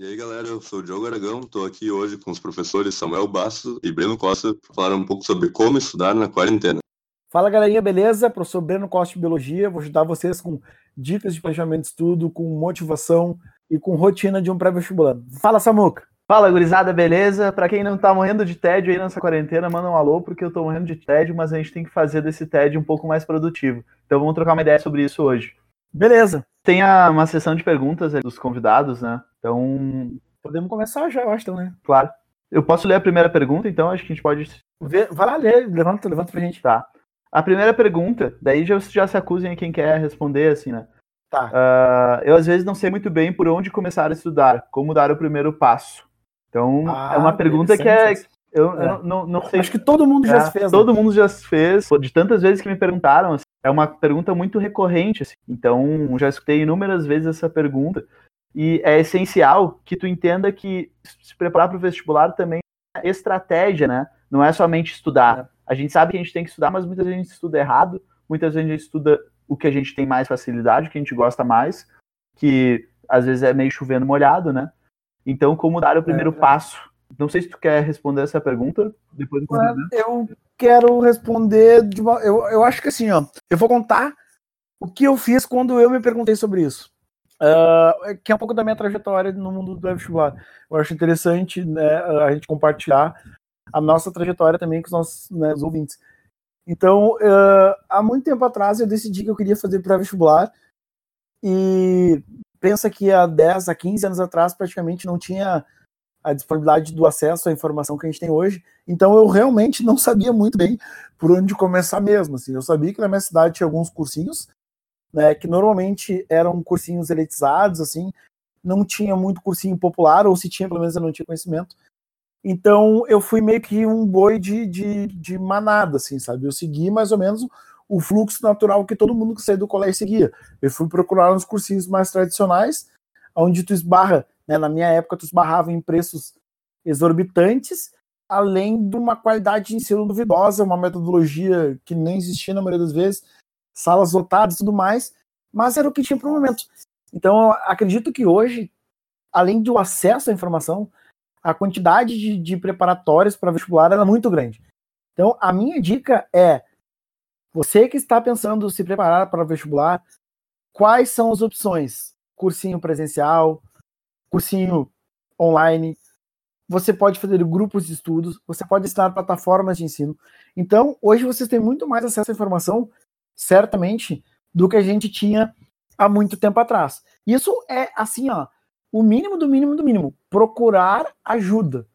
E aí, galera, eu sou o Diogo Aragão, estou aqui hoje com os professores Samuel Basso e Breno Costa para falar um pouco sobre como estudar na quarentena. Fala, galerinha, beleza? Professor Breno Costa de Biologia, vou ajudar vocês com dicas de planejamento de estudo, com motivação e com rotina de um pré-vestibular. Fala, Samuca! Fala, gurizada, beleza? Para quem não tá morrendo de tédio aí nessa quarentena, manda um alô, porque eu tô morrendo de tédio, mas a gente tem que fazer desse tédio um pouco mais produtivo. Então vamos trocar uma ideia sobre isso hoje. Beleza. Tem a, uma sessão de perguntas dos convidados, né? Então. Podemos começar já, eu acho, então, né? Claro. Eu posso ler a primeira pergunta, então acho que a gente pode. Vai lá ler, levanta, levanta pra gente. Tá. A primeira pergunta, daí já, já se acusem a quem quer responder, assim, né? Tá. Uh, eu às vezes não sei muito bem por onde começar a estudar, como dar o primeiro passo. Então, Ah, é uma pergunta que é. Eu, É. eu não, não sei. Acho que todo mundo já É, se fez. né? Todo mundo já se fez. De tantas vezes que me perguntaram, assim, é uma pergunta muito recorrente. assim. Então, já escutei inúmeras vezes essa pergunta. E é essencial que tu entenda que se preparar para o vestibular também é estratégia, né? Não é somente estudar. A gente sabe que a gente tem que estudar, mas muitas vezes a gente estuda errado. Muitas vezes a gente estuda o que a gente tem mais facilidade, o que a gente gosta mais, que às vezes é meio chovendo molhado, né? Então, como dar o primeiro É. passo? Não sei se tu quer responder essa pergunta. Depois eu Eu quero responder de uma. Eu, eu acho que assim, ó. Eu vou contar o que eu fiz quando eu me perguntei sobre isso. Ah, que é um pouco da minha trajetória no mundo do vestibular. Eu acho interessante né, a gente compartilhar a nossa trajetória também com os nossos né, os ouvintes. Então, ah, há muito tempo atrás eu decidi que eu queria fazer pré-vestibular e pensa que há 10 a 15 anos atrás praticamente não tinha a disponibilidade do acesso à informação que a gente tem hoje. Então eu realmente não sabia muito bem por onde começar mesmo. Assim. Eu sabia que na minha cidade tinha alguns cursinhos, né, que normalmente eram cursinhos elitizados, assim, não tinha muito cursinho popular, ou se tinha, pelo menos eu não tinha conhecimento. Então eu fui meio que um boi de, de, de manada, assim, sabe? Eu segui mais ou menos o fluxo natural que todo mundo que saiu do colégio seguia. Eu fui procurar uns cursinhos mais tradicionais, onde tu esbarra, né, na minha época tu esbarrava em preços exorbitantes, além de uma qualidade de ensino duvidosa, uma metodologia que nem existia na maioria das vezes, salas lotadas e tudo mais, mas era o que tinha para o momento. Então, acredito que hoje, além do acesso à informação, a quantidade de, de preparatórios para vestibular era muito grande. Então, a minha dica é: você que está pensando se preparar para vestibular, quais são as opções? Cursinho presencial, cursinho online, você pode fazer grupos de estudos, você pode assinar plataformas de ensino. Então, hoje vocês têm muito mais acesso à informação, certamente, do que a gente tinha há muito tempo atrás. Isso é assim, ó, o mínimo do mínimo do mínimo, procurar ajuda,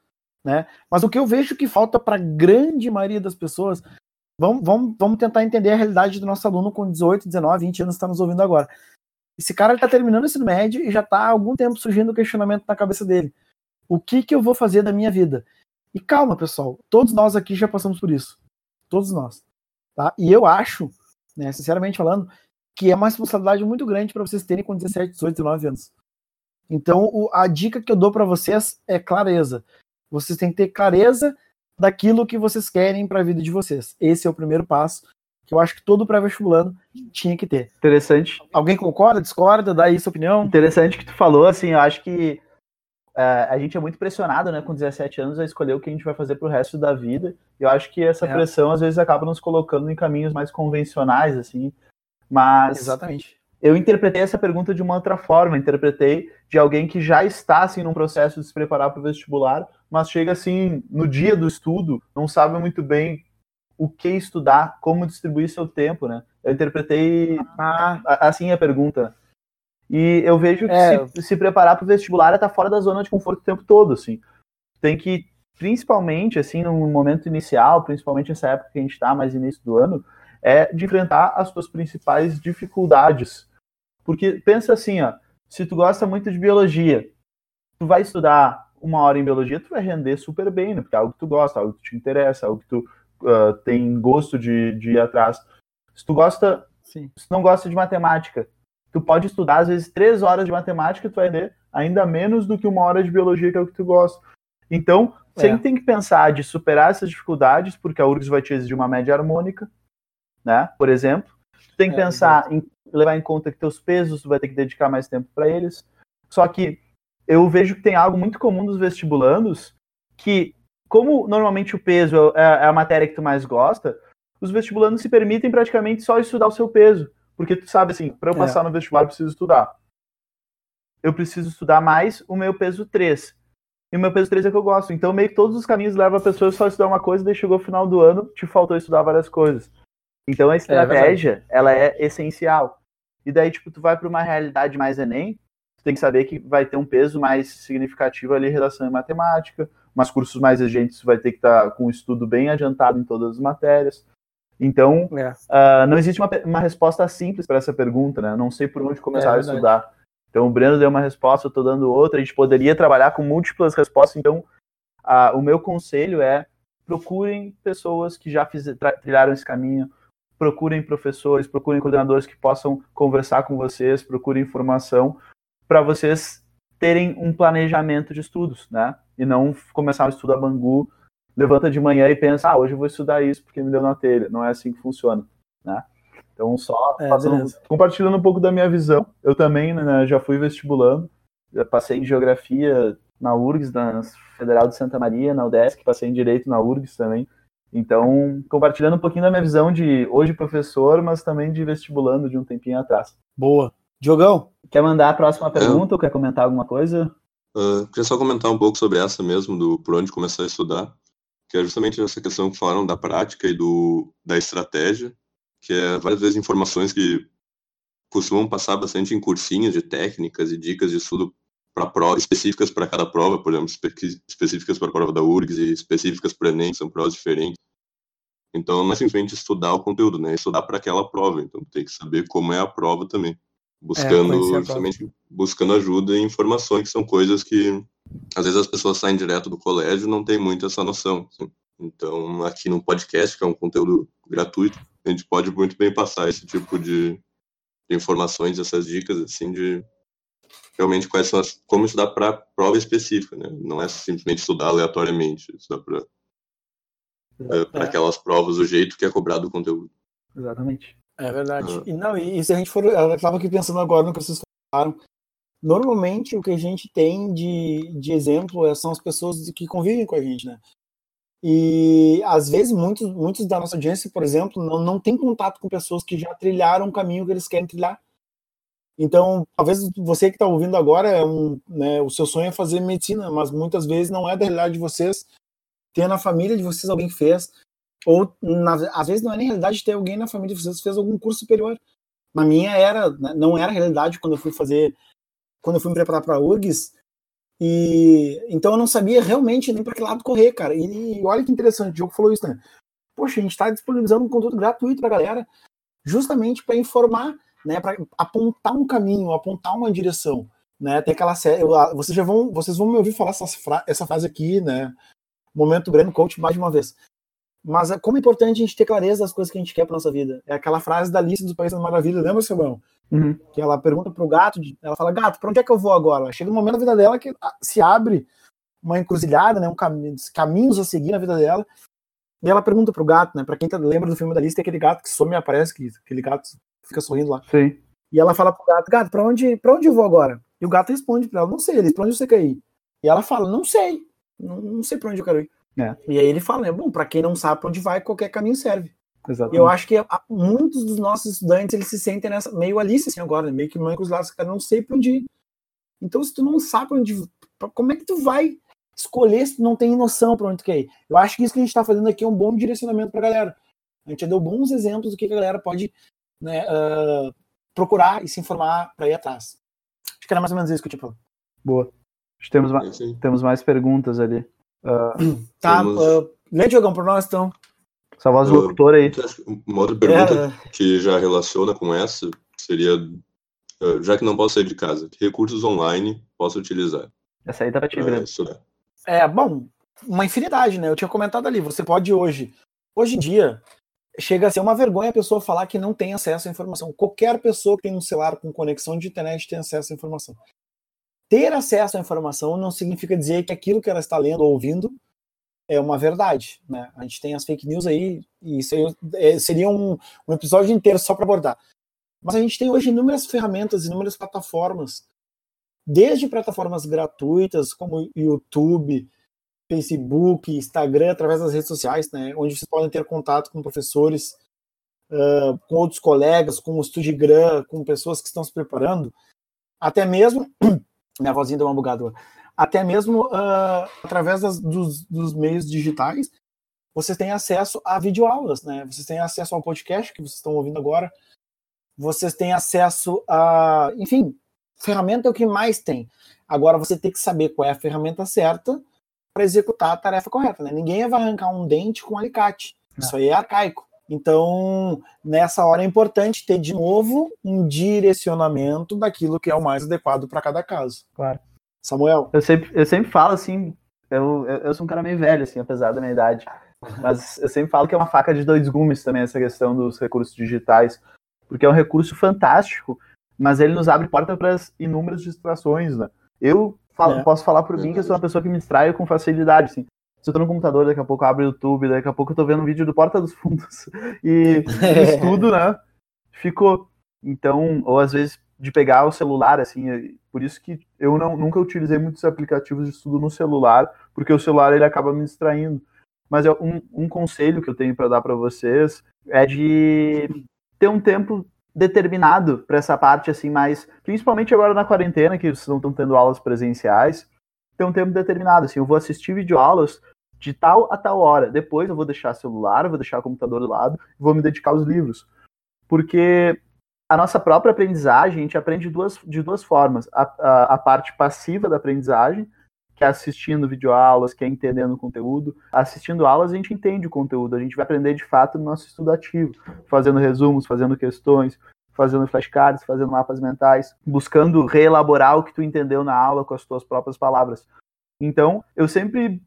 né? Mas o que eu vejo que falta para a grande maioria das pessoas, vamos, vamos, vamos tentar entender a realidade do nosso aluno com 18, 19, 20 anos que está nos ouvindo agora. Esse cara está terminando o ensino médio e já está há algum tempo surgindo o questionamento na cabeça dele. O que, que eu vou fazer da minha vida? E calma, pessoal, todos nós aqui já passamos por isso. Todos nós. Tá? E eu acho, né, sinceramente falando, que é uma responsabilidade muito grande para vocês terem com 17, 18, 19 anos. Então, o- a dica que eu dou para vocês é clareza. Vocês têm que ter clareza daquilo que vocês querem para a vida de vocês. Esse é o primeiro passo que eu acho que todo pré-vestibulando tinha que ter. Interessante. Alguém concorda, discorda, dá aí sua opinião? Interessante que tu falou, assim, eu acho que é, a gente é muito pressionado, né, com 17 anos a escolher o que a gente vai fazer pro resto da vida. Eu acho que essa É. pressão às vezes acaba nos colocando em caminhos mais convencionais, assim. Mas Exatamente. eu interpretei essa pergunta de uma outra forma, interpretei de alguém que já está assim num processo de se preparar para o vestibular, mas chega assim no dia do estudo, não sabe muito bem o que estudar, como distribuir seu tempo, né? Eu interpretei Ah, assim a pergunta. E eu vejo que É. se, se preparar para o vestibular é estar fora da zona de conforto o tempo todo, assim. Tem que, principalmente, assim, no momento inicial, principalmente nessa época que a gente está, mais início do ano, é de enfrentar as suas principais dificuldades. Porque pensa assim, ó, se tu gosta muito de biologia, tu vai estudar uma hora em biologia, tu vai render super bem, né? Porque é algo que tu gosta, algo que te interessa, algo que tu ah, tem gosto de, de ir atrás. Se tu gosta sim. se não gosta de matemática, tu pode estudar às vezes três horas de matemática, tu vai ler ainda menos do que uma hora de biologia, que é o que tu gosta. Então, você É. tem que pensar de superar essas dificuldades, porque a URGS vai te exigir uma média harmônica, né? Por exemplo. Tu tem que É, pensar em levar em conta que teus pesos tu vai ter que dedicar mais tempo para eles. Só que eu vejo que tem algo muito comum dos vestibulandos que, como normalmente o peso é, é a matéria que tu mais gosta, os vestibulandos se permitem praticamente só estudar o seu peso. Porque tu sabe assim, para eu passar é. no vestibular eu preciso estudar. Eu preciso estudar mais o meu peso 3. E o meu peso 3 é que eu gosto. Então, meio que todos os caminhos levam a pessoa só a estudar uma coisa, daí chegou o final do ano, te faltou estudar várias coisas. Então, a é estratégia, é ela é essencial. E daí, tipo, tu vai para uma realidade mais Enem, tu tem que saber que vai ter um peso mais significativo ali em relação à matemática, mas cursos mais exigentes vai ter que estar tá com um estudo bem adiantado em todas as matérias. Então, é. uh, não existe uma, uma resposta simples para essa pergunta, né? Eu não sei por onde começar é a estudar. Então, o Breno deu uma resposta, eu estou dando outra. A gente poderia trabalhar com múltiplas respostas. Então, uh, o meu conselho é procurem pessoas que já fiz, trilharam esse caminho, procurem professores, procurem coordenadores que possam conversar com vocês, procurem informação para vocês terem um planejamento de estudos, né? E não começar um estudo a bangu, levanta de manhã e pensa, ah, hoje eu vou estudar isso porque me deu na telha. Não é assim que funciona, né? Então, só é, passando, compartilhando um pouco da minha visão. Eu também né, já fui vestibulando, já passei em geografia na URGS, na Federal de Santa Maria, na UDESC, passei em direito na URGS também. Então, compartilhando um pouquinho da minha visão de hoje professor, mas também de vestibulando de um tempinho atrás. Boa. Diogão? Quer mandar a próxima pergunta ou quer comentar alguma coisa? Uh, queria só comentar um pouco sobre essa mesmo, do por onde começar a estudar, que é justamente essa questão que falaram da prática e do, da estratégia, que é várias vezes informações que costumam passar bastante em cursinhos de técnicas e dicas de estudo para prova, específicas para cada prova, por exemplo, específicas para a prova da URGS e específicas para o Enem, que são provas diferentes. Então, não é simplesmente estudar o conteúdo, né? É estudar para aquela prova. Então, tem que saber como é a prova também. Buscando, é, justamente, buscando ajuda e informações, que são coisas que, às vezes, as pessoas saem direto do colégio e não tem muito essa noção. Assim. Então, aqui no podcast, que é um conteúdo gratuito, a gente pode muito bem passar esse tipo de, de informações, essas dicas, assim, de realmente quais são as, como estudar para prova específica, né? Não é simplesmente estudar aleatoriamente, estudar para é, para é. aquelas provas do jeito que é cobrado o conteúdo. Exatamente. É verdade. Ah. E não, e, se a gente for, eu estava aqui pensando agora no que vocês falaram. Normalmente o que a gente tem de, de exemplo é, são as pessoas que convivem com a gente, né? E às vezes muitos, muitos da nossa audiência, por exemplo, não, não tem contato com pessoas que já trilharam o caminho que eles querem trilhar. Então, talvez você que está ouvindo agora, é um, né, o seu sonho é fazer medicina, mas muitas vezes não é da realidade de vocês. Ter na família de vocês alguém fez, ou na, às vezes não é nem realidade ter alguém na família de vocês fez algum curso superior. Na minha era, né, não era realidade quando eu fui fazer, quando eu fui me preparar para URGS. E então eu não sabia realmente nem para que lado correr, cara. E, e olha que interessante, o Diogo falou isso, né? Poxa, a gente está disponibilizando um conteúdo gratuito para a galera, justamente para informar né, para apontar um caminho, apontar uma direção, né? Tem aquela série, vocês já vão, vocês vão me ouvir falar essa, fra essa frase aqui, né? Momento Breno Coach mais de uma vez. Mas é como é importante a gente ter clareza das coisas que a gente quer para nossa vida. É aquela frase da lista do País das Maravilhas, lembra, Samuel? Uhum. Que ela pergunta pro gato, ela fala, gato, para onde é que eu vou agora? Chega um momento da vida dela que se abre uma encruzilhada, né, um caminho, caminhos a seguir na vida dela. E ela pergunta pro gato, né, para quem tá, lembra do filme da lista, é aquele gato que some e aparece, que, aquele gato fica sorrindo lá. Sim. E ela fala pro gato, gato, pra onde, pra onde eu vou agora? E o gato responde pra ela, não sei, ele, pra onde você quer ir? E ela fala, não sei, não, não sei pra onde eu quero ir. É. E aí ele fala, né, bom, pra quem não sabe pra onde vai, qualquer caminho serve. Exatamente. Eu acho que muitos dos nossos estudantes, eles se sentem nessa, meio Alice assim agora, né, meio que mãe com os lados, cara, não sei pra onde ir. Então, se tu não sabe pra onde como é que tu vai escolher se tu não tem noção pra onde tu quer ir? Eu acho que isso que a gente tá fazendo aqui é um bom direcionamento pra galera. A gente já deu bons exemplos do que a galera pode né, uh, procurar e se informar para ir atrás. Acho que era mais ou menos isso que eu tinha falado. Boa. Temos mais, temos mais perguntas ali. Uh, tá, uh, lê, Diogão, para nós, então. Só voz do locutor aí. Uma outra pergunta é... que já relaciona com essa seria, já que não posso sair de casa, que recursos online posso utilizar? Essa aí tá pra ti, Breno. É, bom, uma infinidade, né? Eu tinha comentado ali, você pode hoje, hoje em dia, chega a ser uma vergonha a pessoa falar que não tem acesso à informação. Qualquer pessoa que tem um celular com conexão de internet tem acesso à informação. Ter acesso à informação não significa dizer que aquilo que ela está lendo ou ouvindo é uma verdade. Né? A gente tem as fake news aí, e isso aí é, seria um, um episódio inteiro só para abordar. Mas a gente tem hoje inúmeras ferramentas, inúmeras plataformas desde plataformas gratuitas como YouTube, Facebook, Instagram, através das redes sociais, né, onde vocês podem ter contato com professores, uh, com outros colegas, com o Studigram, com pessoas que estão se preparando, até mesmo, minha vozinha deu uma bugada, até mesmo uh, através das, dos, dos, meios digitais, vocês têm acesso a videoaulas, né? Vocês têm acesso ao podcast que vocês estão ouvindo agora, vocês têm acesso a, enfim, ferramenta é o que mais tem. Agora você tem que saber qual é a ferramenta certa para executar a tarefa correta, né? Ninguém vai arrancar um dente com um alicate. Isso aí é arcaico. Então, nessa hora é importante ter de novo um direcionamento daquilo que é o mais adequado para cada caso. Claro. Samuel? Eu sempre, eu sempre falo assim, eu, eu, eu, sou um cara meio velho, assim, apesar da minha idade. Mas eu sempre falo que é uma faca de dois gumes também essa questão dos recursos digitais, porque é um recurso fantástico, mas ele nos abre porta para inúmeras distrações, né? Eu falo, é. posso falar por mim que eu sou uma pessoa que me distraio com facilidade, assim. Se eu tô no computador, daqui a pouco eu abro o YouTube, daqui a pouco eu tô vendo um vídeo do Porta dos Fundos. E isso tudo, né? Ficou. Então, ou às vezes de pegar o celular, assim, por isso que eu não, nunca utilizei muitos aplicativos de estudo no celular, porque o celular ele acaba me distraindo. Mas um, um conselho que eu tenho para dar para vocês é de ter um tempo determinado para essa parte assim mais, principalmente agora na quarentena que vocês não estão tendo aulas presenciais, ter um tempo determinado, assim, eu vou assistir videoaulas de tal a tal hora. Depois eu vou deixar celular, vou deixar o computador do lado, vou me dedicar aos livros. Porque a nossa própria aprendizagem, a gente aprende de duas, de duas formas. A, a, a parte passiva da aprendizagem, que é assistindo videoaulas, que é entendendo o conteúdo. Assistindo aulas, a gente entende o conteúdo, a gente vai aprender de fato no nosso estudo ativo, fazendo resumos, fazendo questões, fazendo flashcards, fazendo mapas mentais, buscando reelaborar o que tu entendeu na aula com as tuas próprias palavras. Então, eu sempre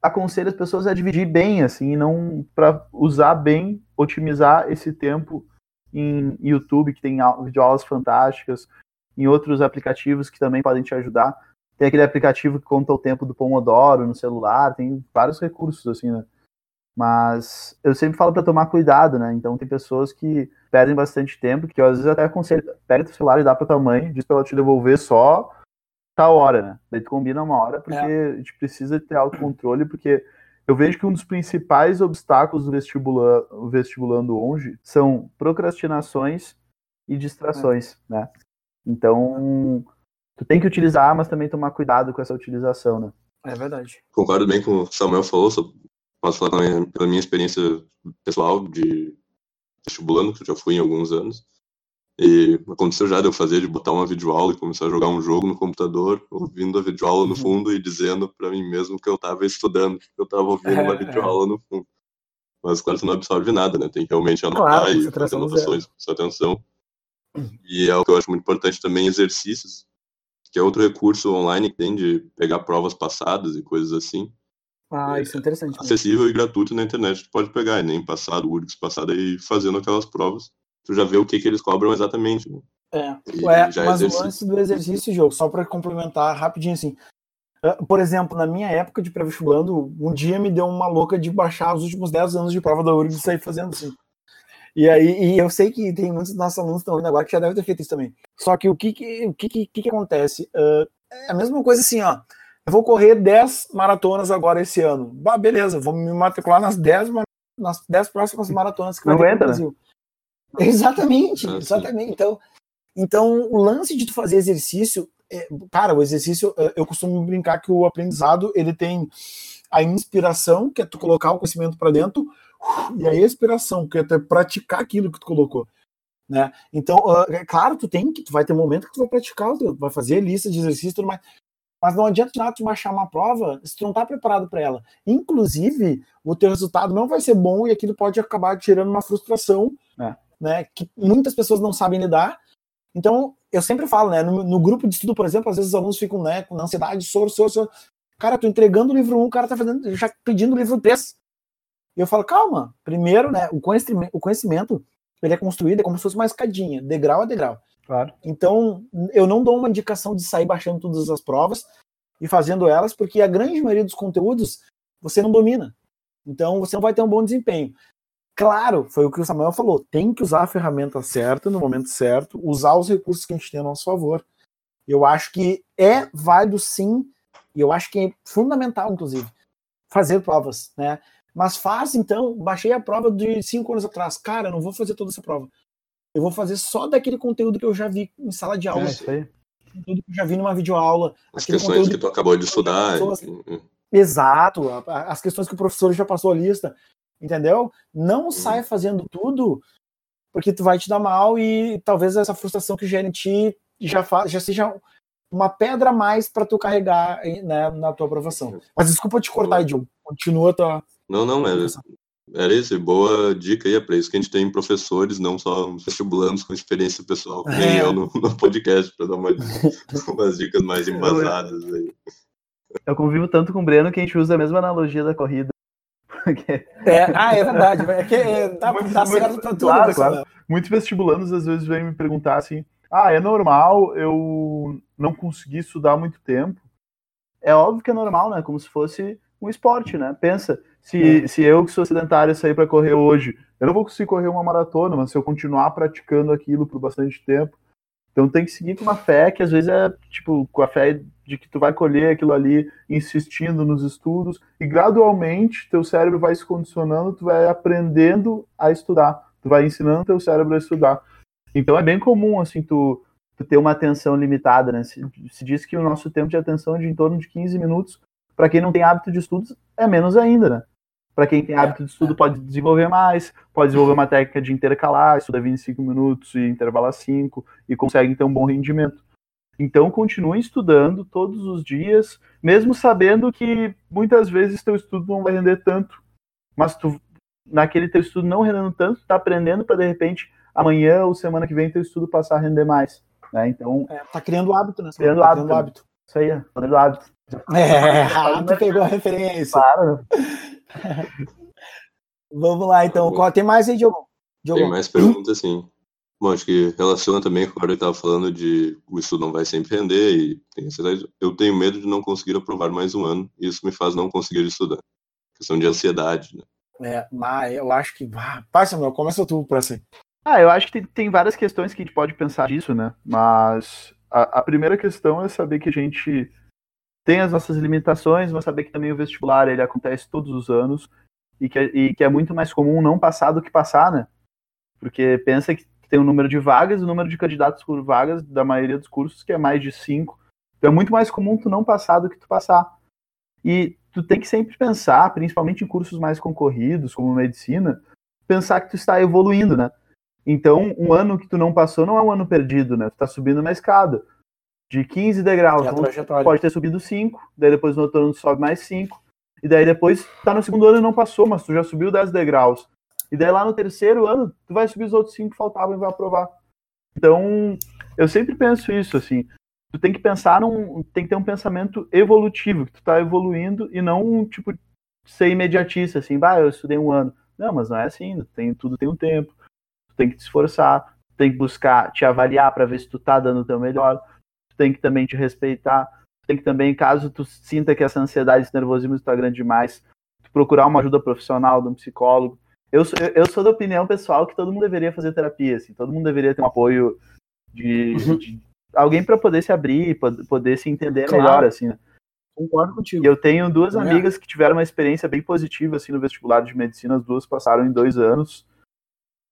aconselho as pessoas a dividir bem, assim, não para usar bem, otimizar esse tempo em YouTube, que tem videoaulas fantásticas, em outros aplicativos que também podem te ajudar. Tem aquele aplicativo que conta o tempo do Pomodoro no celular, tem vários recursos, assim, né? Mas eu sempre falo para tomar cuidado, né? Então tem pessoas que perdem bastante tempo, que eu, às vezes até aconselho, pega o celular e dá para tua mãe, diz para ela te devolver só tal hora, né? Daí tu combina uma hora, porque é. a gente precisa ter autocontrole, porque eu vejo que um dos principais obstáculos do vestibula, vestibulando hoje são procrastinações e distrações, é. né? Então, tu tem que utilizar, mas também tomar cuidado com essa utilização, né? É verdade. Concordo bem com o Samuel falou, posso falar também pela minha experiência pessoal de vestibulando, que eu já fui em alguns anos. E aconteceu já de eu fazer, de botar uma videoaula e começar a jogar um jogo no computador, ouvindo a videoaula no uhum. fundo e dizendo para mim mesmo que eu estava estudando, que eu estava ouvindo uma videoaula no fundo. Mas, claro, você não absorve nada, né? Tem que realmente anotar claro, e fazer anotações, prestar atenção. E é o que eu acho muito importante também, exercícios, que é outro recurso online que tem de pegar provas passadas e coisas assim. Ah, isso é interessante. Acessível e gratuito na internet, tu pode pegar, nem passado, URGS passado e fazendo aquelas provas, tu já vê o que, que eles cobram exatamente. Né? É, Ué, é mas o lance do exercício, jogo, só para complementar rapidinho assim. Ah, por exemplo, na minha época de pré-vestibulando, um dia me deu uma louca de baixar os últimos 10 anos de prova da URGS e sair fazendo assim. E aí, e eu sei que tem muitos dos nossos alunos que estão indo agora que já devem ter feito isso também. Só que o que que, o que, que, que acontece? Uh, é a mesma coisa assim, ó. Eu vou correr 10 maratonas agora esse ano. Bah, beleza, vou me matricular nas 10, nas 10 próximas maratonas que vai ter no né? Brasil. Né? Exatamente, ah, exatamente. Então, então, o lance de tu fazer exercício, é, cara, o exercício, é, eu costumo brincar que o aprendizado, ele tem a inspiração, que é tu colocar o conhecimento para dentro, e a expiração, que é tu praticar aquilo que tu colocou. Né? Então, é claro, tu tem que, tu vai ter um momento que tu vai praticar, tu vai fazer lista de exercício e tudo mais. Mas não adianta nada tu baixar uma prova se tu não está preparado para ela. Inclusive, o teu resultado não vai ser bom e aquilo pode acabar tirando uma frustração, é. Né? Que muitas pessoas não sabem lidar. Então, eu sempre falo, né? No, no, grupo de estudo, por exemplo, às vezes os alunos ficam, né, com ansiedade, soro, soro, soro. Cara, tô entregando o livro 1, um, o cara tá fazendo, já pedindo o livro 3. E eu falo, calma, primeiro, né, o conhecimento, o conhecimento ele é construído é como se fosse uma escadinha, degrau a degrau. Claro. Então, eu não dou uma indicação de sair baixando todas as provas e fazendo elas, porque a grande maioria dos conteúdos você não domina. Então, você não vai ter um bom desempenho. Claro, foi o que o Samuel falou, tem que usar a ferramenta certa no momento certo, usar os recursos que a gente tem a nosso favor, Eu acho que é válido sim, e eu acho que é fundamental, inclusive, fazer provas, né? Mas faz, então, baixei a prova de cinco anos atrás. Cara, eu não vou fazer toda essa prova. Eu vou fazer só daquele conteúdo que eu já vi em sala de aula. É, isso aí. Conteúdo que eu já vi numa videoaula. As questões que tu acabou de estudar. Exato. As questões que o professor já passou a lista. Entendeu? Não hum. sai fazendo tudo porque tu vai te dar mal e talvez essa frustração que gera em ti já, já seja uma pedra a mais para tu carregar né, na tua aprovação. Mas desculpa te cortar, Diogo. Continua tua. Não, não, era, era isso. Boa dica aí. É para isso que a gente tem professores, não só vestibulandos com experiência pessoal, que nem é. eu no, no podcast, para dar uma, umas dicas mais embasadas aí. Eu convivo tanto com o Breno que a gente usa a mesma analogia da corrida. É, ah, é verdade. É que é, tá, muito, tá certo muito, tudo. Claro, claro. Muitos vestibulandos às vezes vêm me perguntar assim: ah, é normal eu não conseguir estudar muito tempo? É óbvio que é normal, né? Como se fosse um esporte, né? Pensa, se, é. se eu que sou sedentário sair para correr hoje, eu não vou conseguir correr uma maratona, mas se eu continuar praticando aquilo por bastante tempo, então tem que seguir com uma fé que às vezes é tipo com a fé de que tu vai colher aquilo ali insistindo nos estudos e gradualmente teu cérebro vai se condicionando, tu vai aprendendo a estudar, tu vai ensinando teu cérebro a estudar. Então é bem comum assim tu, tu ter uma atenção limitada, né? Se, se diz que o nosso tempo de atenção é de em torno de 15 minutos. Para quem não tem hábito de estudos, é menos ainda, né? Para quem tem hábito de estudo, pode desenvolver mais, pode desenvolver uma técnica de intercalar, estuda 25 minutos e intervala 5 e consegue ter um bom rendimento. Então, continue estudando todos os dias, mesmo sabendo que muitas vezes teu estudo não vai render tanto, mas tu, naquele teu estudo não rendendo tanto, tá aprendendo para de repente amanhã ou semana que vem teu estudo passar a render mais. Né? Então, é, tá criando hábito, né? Criando, tá hábito, criando hábito. Isso aí, tá criando hábito. É, tu pegou a referência. Claro. Vamos lá, então. Qual, tem mais aí, Diogo? Diogo? Tem mais perguntas, sim. Bom, acho que relaciona também com o que eu estava falando de o estudo não vai sempre render e tem ansiedade. Eu tenho medo de não conseguir aprovar mais um ano e isso me faz não conseguir estudar. Questão de ansiedade, né? É, mas eu acho que. Passa, meu, começa tu para assim. Ah, eu acho que tem, tem, várias questões que a gente pode pensar disso, né? Mas a, a primeira questão é saber que a gente tem as nossas limitações, mas saber que também o vestibular ele acontece todos os anos e que, e que é muito mais comum não passar do que passar, né? Porque pensa que tem um número de vagas, o número de candidatos por vagas da maioria dos cursos que é mais de cinco. Então é muito mais comum tu não passar do que tu passar. E tu tem que sempre pensar, principalmente em cursos mais concorridos, como medicina, pensar que tu está evoluindo, né? Então, um ano que tu não passou não é um ano perdido, né? Tu tá subindo uma escada de 15 degraus. Então, pode ter subido 5, daí depois no outro ano sobe mais 5. E daí depois tá no segundo ano e não passou, mas tu já subiu 10 degraus. E daí lá no terceiro ano, tu vai subir os outros 5 que faltavam e vai aprovar. Então, eu sempre penso isso, assim. Tu tem que pensar num. Tem que ter um pensamento evolutivo, que tu tá evoluindo e não, tipo, ser imediatista, assim, bah, eu estudei um ano. Não, mas não é assim, tem, tudo tem um tempo. Tu tem que te esforçar, tem que buscar te avaliar para ver se tu tá dando o teu melhor tu tem que também te respeitar, tu tem que também, caso tu sinta que essa ansiedade, esse nervosismo está grande demais, tu procurar uma ajuda profissional de um psicólogo. Eu sou, eu sou da opinião pessoal que todo mundo deveria fazer terapia, assim, todo mundo deveria ter um apoio de, uhum. de alguém para poder se abrir, poder se entender claro. melhor, assim. Né? Concordo contigo. E eu tenho duas amigas que tiveram uma experiência bem positiva assim no vestibular de medicina, as duas passaram em dois anos.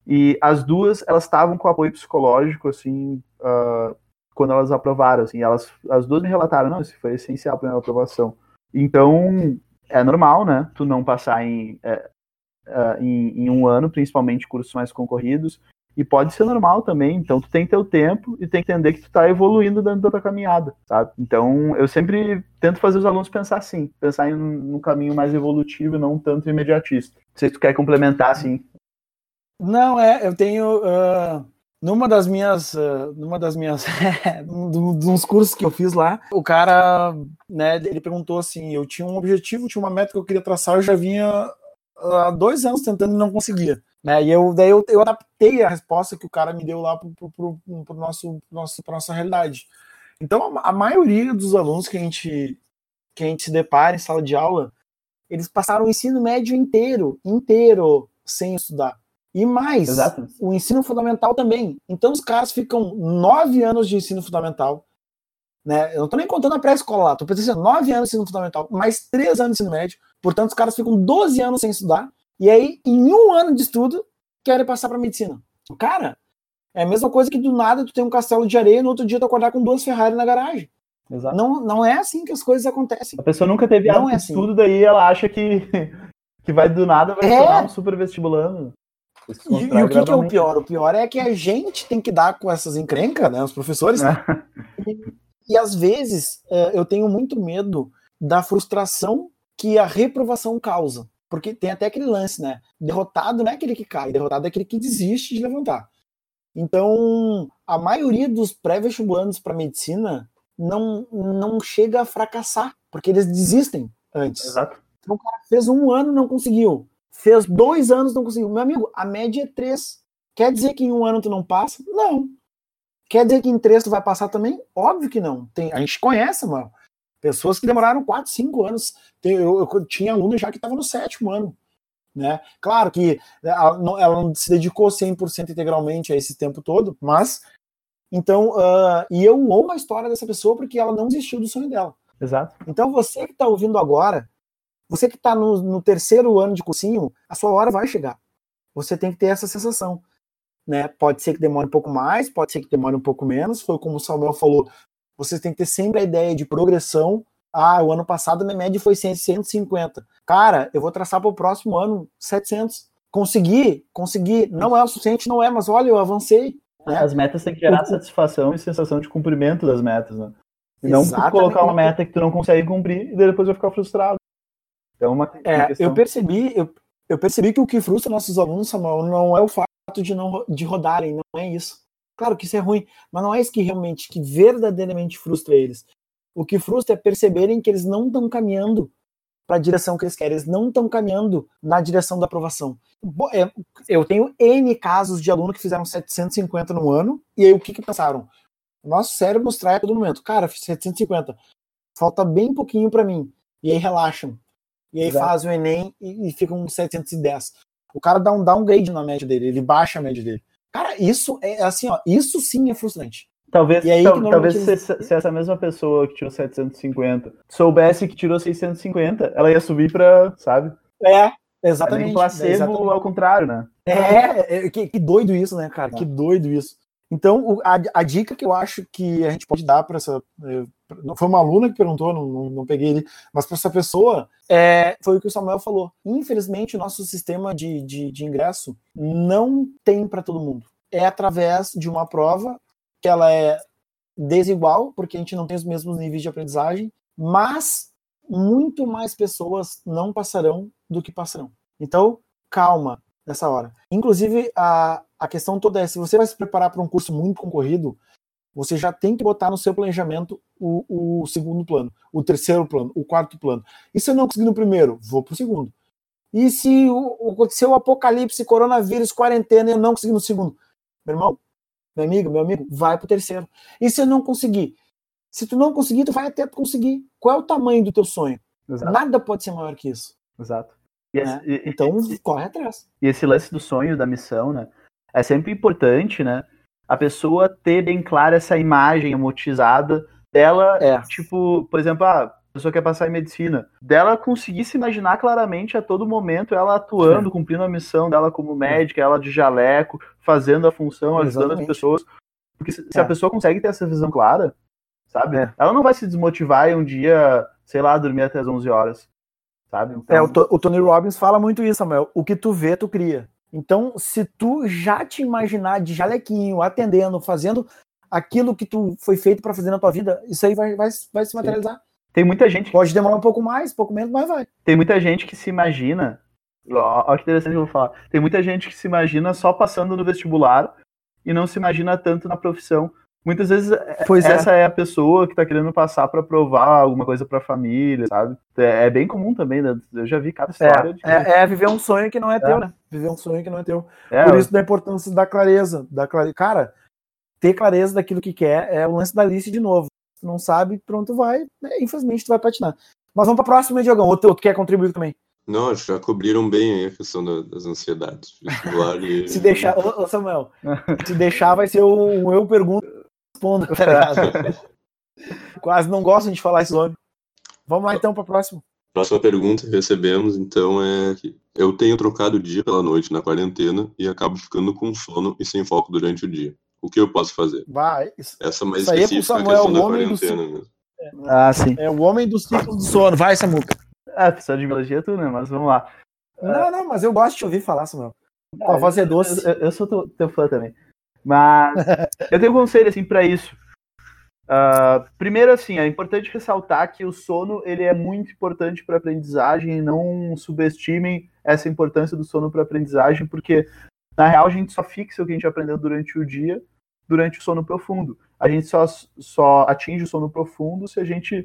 E as duas, elas estavam com apoio psicológico, assim, uh, quando elas aprovaram, assim, elas, as duas me relataram, não, isso foi essencial para minha aprovação. Então, é normal, né, tu não passar em, é, é, em, em, um ano, principalmente cursos mais concorridos, e pode ser normal também, então tu tem teu tempo e tem que entender que tu tá evoluindo dentro da tua caminhada, sabe? Então, eu sempre tento fazer os alunos pensar assim, pensar em um caminho mais evolutivo e não tanto imediatista. Não sei se tu quer complementar, assim. Não, é, eu tenho... Uh numa das minhas, uh, numa das minhas, uns cursos que eu fiz lá, o cara, né, ele perguntou assim, eu tinha um objetivo, tinha uma meta que eu queria traçar, eu já vinha há dois anos tentando e não conseguia, né, e eu, daí eu, eu adaptei a resposta que o cara me deu lá pro, pro nosso, nosso, nossa realidade. Então, a, a maioria dos alunos que a gente, que a gente se depara em sala de aula, eles passaram o ensino médio inteiro, inteiro, sem estudar. E mais, Exato. o ensino fundamental também. Então os caras ficam nove anos de ensino fundamental, Né? Eu não tô nem contando a pré-escola lá, tô pensando nove anos de ensino fundamental, mais três anos de ensino médio, portanto os caras ficam 12 anos sem estudar, e aí, em um ano de estudo, querem passar para medicina. Cara, é a mesma coisa que do nada tu tem um castelo de areia e no outro dia tu acordar com duas Ferrari na garagem. Exato. Não, não é assim que as coisas acontecem. A pessoa nunca teve não é assim. estudo, daí ela acha que, que vai do nada vai é. tornar um super vestibulando. E, e, o que, que, é o pior? O pior é que a gente tem que dar com essas encrencas, né? Os professores. É. E, e, às vezes uh, eu tenho muito medo da frustração que a reprovação causa. Porque tem até aquele lance, né? Derrotado não é aquele que cai, derrotado é aquele que desiste de levantar. Então, a maioria dos pré-vestibulantes para medicina não, não chega a fracassar, porque eles desistem antes. Exato. Então, o cara fez um ano não conseguiu. Fez dois anos não conseguiu. Meu amigo, a média é três. Quer dizer que em um ano tu não passa? Não. Quer dizer que em três tu vai passar também? Óbvio que não. Tem, a gente conhece, mano. Pessoas que demoraram 4, 5 anos. Eu, eu, tinha aluno já que estava no sétimo ano. Né? Claro que ela não, ela não se dedicou 100% integralmente a esse tempo todo, mas. Então, uh, e eu amo a história dessa pessoa porque ela não desistiu do sonho dela. Exato. Então, você que está ouvindo agora, você que está no, no, terceiro ano de cursinho, a sua hora vai chegar. Você tem que ter essa sensação. Né? Pode ser que demore um pouco mais, pode ser que demore um pouco menos. Foi como o Samuel falou, você tem que ter sempre a ideia de progressão. Ah, o ano passado minha média foi 150. Cara, eu vou traçar para o próximo ano 700. Consegui, consegui. Não é o suficiente, não é, mas olha, eu avancei. Né? As metas têm que gerar satisfação e sensação de cumprimento das metas, né? E não colocar uma meta que tu não consegue cumprir e depois vai ficar frustrado. Então, uma, é, questão... eu percebi, eu, eu percebi que o que frustra nossos alunos, Samuel, não é o fato de não de rodarem, não é isso. Claro que isso é ruim, mas não é isso que realmente, que verdadeiramente frustra eles. O que frustra é perceberem que eles não estão caminhando para a direção que eles querem, eles não estão caminhando na direção da aprovação. É, eu tenho N casos de aluno que fizeram 750 no ano, e aí o que, que pensaram? Nosso cérebro nos trai a todo momento. Cara, fiz 750. Falta bem pouquinho para mim. E aí relaxam. E aí Exato. fazem o Enem e, e ficam 710. O cara dá um downgrade na média dele, ele baixa a média dele. Cara, isso é assim, ó, isso sim é frustrante. Talvez, aí, talvez se, se, essa mesma pessoa que tirou 750 soubesse que tirou 650, ela ia subir pra, sabe? É, exatamente. É placebo é exatamente. ao contrário, né? É, é que, que, doido isso, né, cara? Que doido isso. Então, a, a, dica que eu acho que a gente pode dar para essa. É, foi uma aluna que perguntou, não, não, não peguei ele, mas para essa pessoa, é, foi o que o Samuel falou. Infelizmente, o nosso sistema de, de, de ingresso não tem para todo mundo. É através de uma prova que ela é desigual, porque a gente não tem os mesmos níveis de aprendizagem, mas muito mais pessoas não passarão do que passarão. Então, calma nessa hora. Inclusive, a, a questão toda é: se você vai se preparar para um curso muito concorrido, você já tem que botar no seu planejamento o, o segundo plano, o terceiro plano, o quarto plano. E se eu não conseguir no primeiro, vou para o segundo. E se aconteceu o apocalipse, coronavírus, quarentena, e eu não conseguir no segundo? Meu irmão, meu amigo, meu amigo, vai pro terceiro. E se eu não conseguir? Se tu não conseguir, tu vai até conseguir. Qual é o tamanho do teu sonho? Exato. Nada pode ser maior que isso. Exato. E né? esse, então, e, corre atrás. E esse lance do sonho, da missão, né? É sempre importante, né? A pessoa ter bem clara essa imagem amortizada dela, é. tipo, por exemplo, ah, a pessoa quer passar em medicina, dela conseguir se imaginar claramente a todo momento ela atuando, é. cumprindo a missão dela como médica, ela de jaleco, fazendo a função, ajudando Exatamente. as pessoas. Porque se, é. a pessoa consegue ter essa visão clara, sabe? É. Ela não vai se desmotivar e um dia, sei lá, dormir até as 11 horas, sabe? Então... É, o, o Tony Robbins fala muito isso, Samuel. O que tu vê, tu cria. Então, se tu já te imaginar de jalequinho, atendendo, fazendo aquilo que tu foi feito para fazer na tua vida, isso aí vai, vai, vai se materializar. Sim. Tem muita gente. Pode demorar um pouco mais, um pouco menos, mas vai. Tem muita gente que se imagina. Olha que interessante que eu vou falar. Tem muita gente que se imagina só passando no vestibular e não se imagina tanto na profissão. Muitas vezes é, pois é. essa é. é a pessoa que está querendo passar para provar alguma coisa para a família, sabe? É, é, bem comum também, né? Eu já vi cada história. É, de... é, é viver um sonho que não é, teu, né? Viver um sonho que não é teu. Por isso da importância da clareza, da clare... cara, ter clareza daquilo que quer é o lance da lista de novo tu não sabe, pronto, vai. Né? Infelizmente, tu vai patinar. Mas vamos para a próxima, Diogão. Ou tu, tu quer contribuir também? Não, já cobriram bem a questão das ansiedades. E... se deixar, ô, ô Samuel, se deixar vai ser um eu pergunto respondo. Tá Quase não gostam de falar esse nome. Vamos lá então para a próxima. Próxima pergunta que recebemos, então, é que eu tenho trocado o dia pela noite na quarentena e acabo ficando com sono e sem foco durante o dia. O que eu posso fazer? Vai, isso, Essa mais isso aí é com específica Samuel, o homem do quarentena mesmo. Ah, sim. é o homem do ciclo do sono. Vai, Samuca. Ah, precisa de biologia tu, né? Mas vamos lá. Não, não, mas eu gosto de ouvir falar, Samuel. Tua voz é doce. Eu, eu sou teu, teu fã também. Mas eu tenho um conselho, assim, pra isso. Ah, primeiro, assim, é importante ressaltar que o sono, ele é muito importante para aprendizagem não subestimem essa importância do sono para aprendizagem, porque, na real, a gente só fixa o que a gente aprendeu durante o dia, durante o sono profundo. A gente só, só atinge o sono profundo se a gente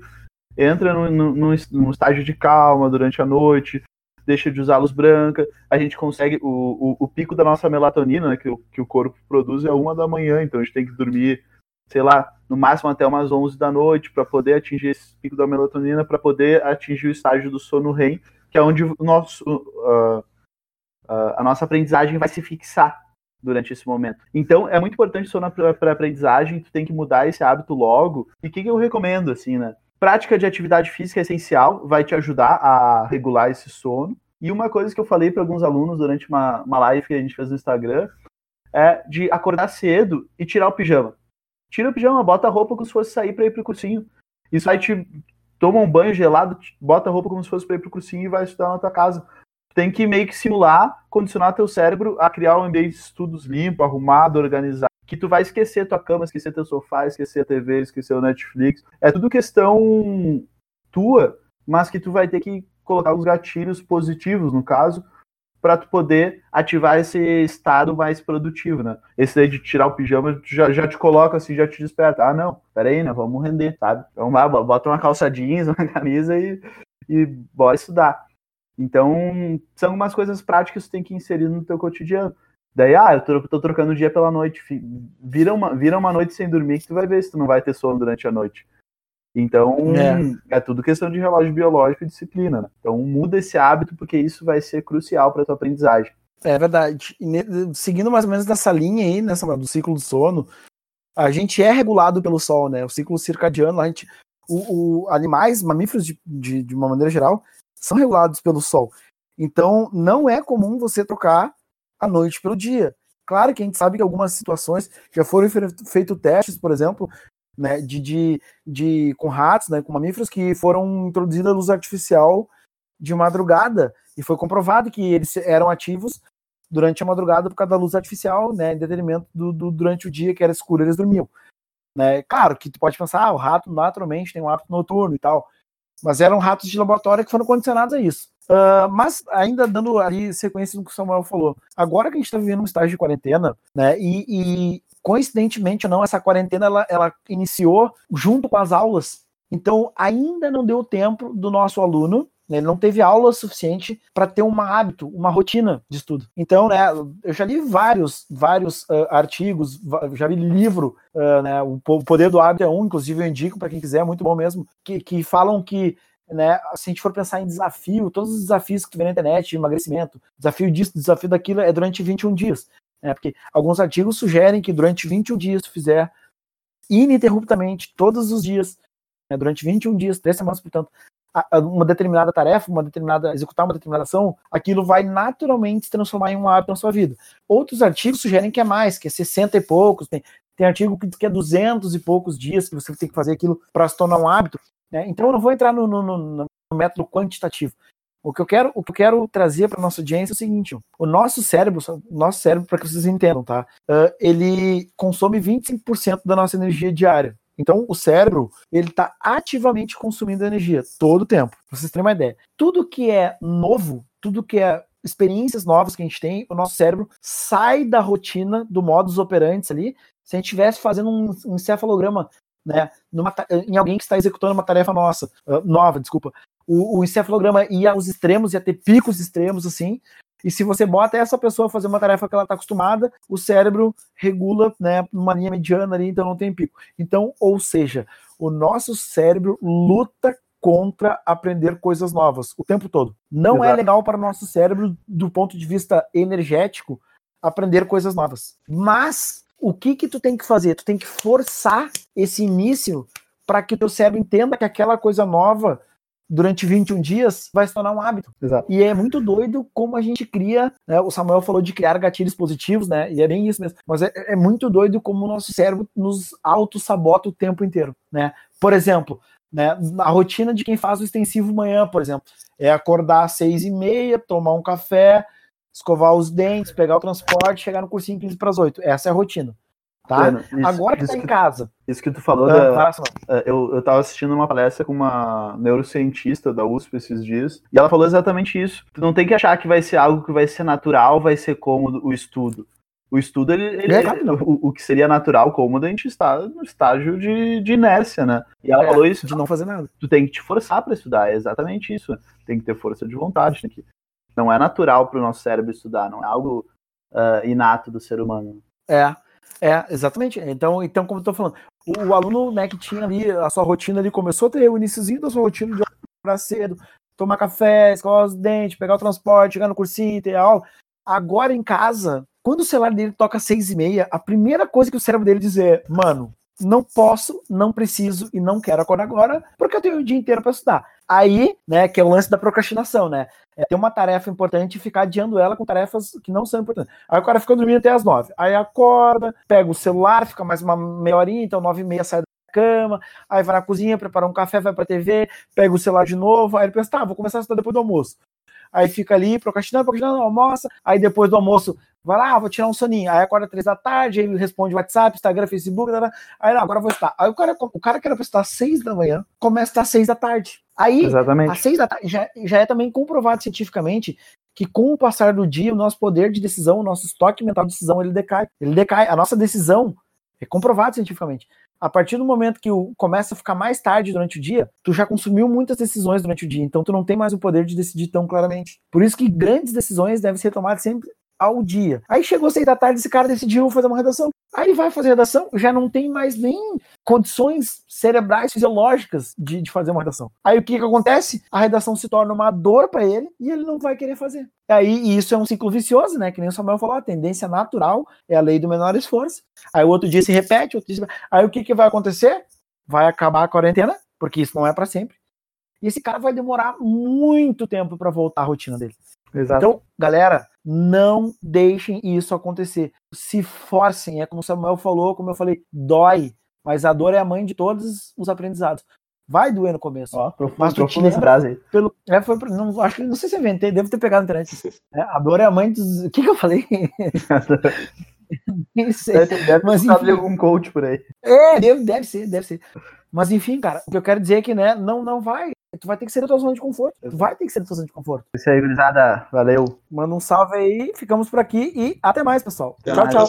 entra num, num estágio de calma durante a noite, deixa de usar luz branca, a gente consegue. O, o, o pico da nossa melatonina, né, que, o, que o corpo produz, é uma da manhã, então a gente tem que dormir, sei lá, no máximo até umas 11 da noite, para poder atingir esse pico da melatonina, para poder atingir o estágio do sono REM, que é onde o nosso, uh, uh, a nossa aprendizagem vai se fixar durante esse momento. Então, é muito importante sono para aprendizagem, tu tem que mudar esse hábito logo. E o que, que eu recomendo, assim, né? Prática de atividade física é essencial, vai te ajudar a regular esse sono. E uma coisa que eu falei para alguns alunos durante uma, uma live que a gente fez no Instagram é de acordar cedo e tirar o pijama. Tira o pijama, bota a roupa como se fosse sair para ir pro cursinho. Isso aí te toma um banho gelado, bota a roupa como se fosse para ir pro cursinho e vai estudar na tua casa. Tem que meio que simular, condicionar teu cérebro a criar um ambiente de estudos limpo, arrumado, organizado que tu vai esquecer tua cama, esquecer teu sofá, esquecer a TV, esquecer o Netflix. É tudo questão tua, mas que tu vai ter que colocar os gatilhos positivos, no caso, para tu poder ativar esse estado mais produtivo, né? Esse daí de tirar o pijama já, já te coloca assim, já te desperta. Ah, não, peraí, né? Vamos render, sabe? Vamos lá, bota uma calça jeans, uma camisa e, e bora estudar. Então, são umas coisas práticas que tu tem que inserir no teu cotidiano. Daí, ah, eu tô, tô, trocando o dia pela noite. Vira uma, vira uma noite sem dormir que tu vai ver se tu não vai ter sono durante a noite. Então, é, é tudo questão de relógio biológico e disciplina. Né? Então, muda esse hábito, porque isso vai ser crucial para tua aprendizagem. É verdade. E, seguindo mais ou menos nessa linha aí, nessa, do ciclo do sono, a gente é regulado pelo sol, né? O ciclo circadiano, a gente, o, o animais, mamíferos de, de, de uma maneira geral, são regulados pelo sol. Então, não é comum você trocar a noite pelo dia. Claro que a gente sabe que algumas situações já foram feitos testes, por exemplo, né, de, de, de, com ratos, né, com mamíferos que foram introduzidos luz artificial de madrugada e foi comprovado que eles eram ativos durante a madrugada por causa da luz artificial, né, em detrimento do, do, durante o dia que era escuro eles dormiam. Né? Claro que tu pode pensar, ah, o rato naturalmente tem um hábito noturno e tal, mas eram ratos de laboratório que foram condicionados a isso. Uh, mas ainda dando ali sequência no que o Samuel falou, agora que a gente está vivendo um estágio de quarentena, né, e, e coincidentemente ou não, essa quarentena ela, ela iniciou junto com as aulas, então ainda não deu tempo do nosso aluno né, ele não teve aula suficiente para ter um hábito, uma rotina de estudo. Então, né, eu já li vários, vários uh, artigos, já li livro, uh, né, o Poder do Hábito é um, inclusive eu indico para quem quiser, é muito bom mesmo, que, que falam que né, se a gente for pensar em desafio, todos os desafios que tu vê na internet, emagrecimento, desafio disso, desafio daquilo, é durante 21 dias. Né, porque alguns artigos sugerem que durante 21 dias tu fizer ininterruptamente, todos os dias, né, durante 21 dias, três semanas, portanto, uma determinada tarefa, uma determinada executar uma determinada ação, aquilo vai naturalmente se transformar em um hábito na sua vida. Outros artigos sugerem que é mais, que é 60 e poucos, tem, tem artigo que é 200 e poucos dias que você tem que fazer aquilo para se tornar um hábito. Né? Então eu não vou entrar no, no, no, no, método quantitativo. O que eu quero, o que eu quero trazer para nossa audiência é o seguinte: o nosso cérebro, nosso cérebro, para que vocês entendam, tá? Uh, ele consome 25% da nossa energia diária. Então, o cérebro, ele está ativamente consumindo energia todo o tempo. Pra vocês terem uma ideia. Tudo que é novo, tudo que é experiências novas que a gente tem, o nosso cérebro sai da rotina do modus operandi ali. Se a gente estivesse fazendo um encefalograma né, numa, em alguém que está executando uma tarefa nossa, uh, nova, desculpa, o, o encefalograma ia aos extremos, ia ter picos extremos assim, e se você bota essa pessoa a fazer uma tarefa que ela está acostumada, o cérebro regula, né, numa linha mediana ali, então não tem pico. Então, ou seja, o nosso cérebro luta contra aprender coisas novas o tempo todo. Não é Exato. é legal para o nosso cérebro, do ponto de vista energético, aprender coisas novas. Mas o que que tu tem que fazer? Tu tem que forçar esse início para que o teu cérebro entenda que aquela coisa nova durante 21 dias vai se tornar um hábito. Exato. E é muito doido como a gente cria, né? O Samuel falou de criar gatilhos positivos, né? E é bem isso mesmo. Mas é, é muito doido como o nosso cérebro nos auto-sabota o tempo inteiro, né? Por exemplo, né, a rotina de quem faz o extensivo manhã, por exemplo, é acordar às seis e meia, tomar um café, escovar os dentes, pegar o transporte, chegar no cursinho 15 para as 8. Essa é a rotina. Tá? Isso, Agora que tá em casa. Isso que tu falou, Ah, da, é, eu, eu tava assistindo uma palestra com uma neurocientista da USP esses dias, e ela falou exatamente isso. Tu não tem que achar que vai ser algo que vai ser natural, vai ser cômodo o estudo. O estudo, ele, ele É, que o, o que seria natural, cômodo, a gente está no estágio de, de inércia, né? E ela É, falou isso, de não fazer nada. tu tem que te forçar para estudar, é exatamente isso. Tem que ter força de vontade. Tem que... Não é natural para o nosso cérebro estudar, não é algo ah, inato do ser humano. É, é, exatamente. Então, então como eu tô falando, o, o aluno né, que tinha ali a sua rotina, ele começou a ter o iníciozinho da sua rotina de acordar cedo, tomar café, escovar os dentes, pegar o transporte, chegar no cursinho, ter aula. Agora em casa, quando o celular dele toca seis e meia, a primeira coisa que o cérebro dele diz é, mano, não posso, não preciso e não quero acordar agora, porque eu tenho o dia inteiro para estudar. Aí, né, que é o lance da procrastinação, né? É ter uma tarefa importante e ficar adiando ela com tarefas que não são importantes. Aí o cara fica dormindo até as nove. Aí acorda, pega o celular, fica mais uma meia horinha, então nove e meia sai da cama, aí vai na cozinha, prepara um café, vai pra TV, pega o celular de novo, aí ele pensa, tá, vou começar a estudar depois do almoço. Aí fica ali procrastinando, procrastinando, almoça, aí depois do almoço vai lá, vou tirar um soninho. Aí acorda três da tarde, ele responde WhatsApp, Instagram, Facebook, aí não, agora vou estar. Aí o cara, o cara que era pra estar às seis da manhã, começa a às seis da tarde. Aí, Exatamente. às seis da tarde, já, já é também comprovado cientificamente que com o passar do dia, o nosso poder de decisão, o nosso estoque mental de decisão, ele decai. Ele decai. A nossa decisão é comprovado cientificamente. A partir do momento que o, começa a ficar mais tarde durante o dia, tu já consumiu muitas decisões durante o dia, então tu não tem mais o poder de decidir tão claramente. Por isso que grandes decisões devem ser tomadas sempre ao dia. Aí chegou seis da tarde, esse cara decidiu fazer uma redação. Aí vai fazer redação, já não tem mais nem condições cerebrais fisiológicas de, de fazer uma redação. Aí o que, que acontece? A redação se torna uma dor para ele e ele não vai querer fazer. Aí isso é um ciclo vicioso, né? Que nem o Samuel falou, a tendência natural é a lei do menor esforço. Aí o outro dia se repete, outro dia se... aí o que, que vai acontecer? Vai acabar a quarentena, porque isso não é para sempre. E esse cara vai demorar muito tempo para voltar à rotina dele. Exato. Então, galera, não deixem isso acontecer. Se forcem, é como o Samuel falou, como eu falei, dói, mas a dor é a mãe de todos os aprendizados. Vai doer no começo. Ó, profundo, Mas profundo essa frase aí. Pelo, é, foi, não, acho não sei se eu inventei, devo ter pegado na internet. É, a dor é a mãe dos. O que, que eu falei? Nem sei. Deve, deve Mas, enfim. algum coach por aí. É, deve, deve ser, deve ser. Mas enfim, cara, o que eu quero dizer é que, né, não, não vai. Tu vai ter que ser da tua zona de conforto. Tu vai ter que ser da tua zona de conforto. Isso aí, gurizada. Valeu. Manda um salve aí, ficamos por aqui e até mais, pessoal. Até tchau, mais. tchau.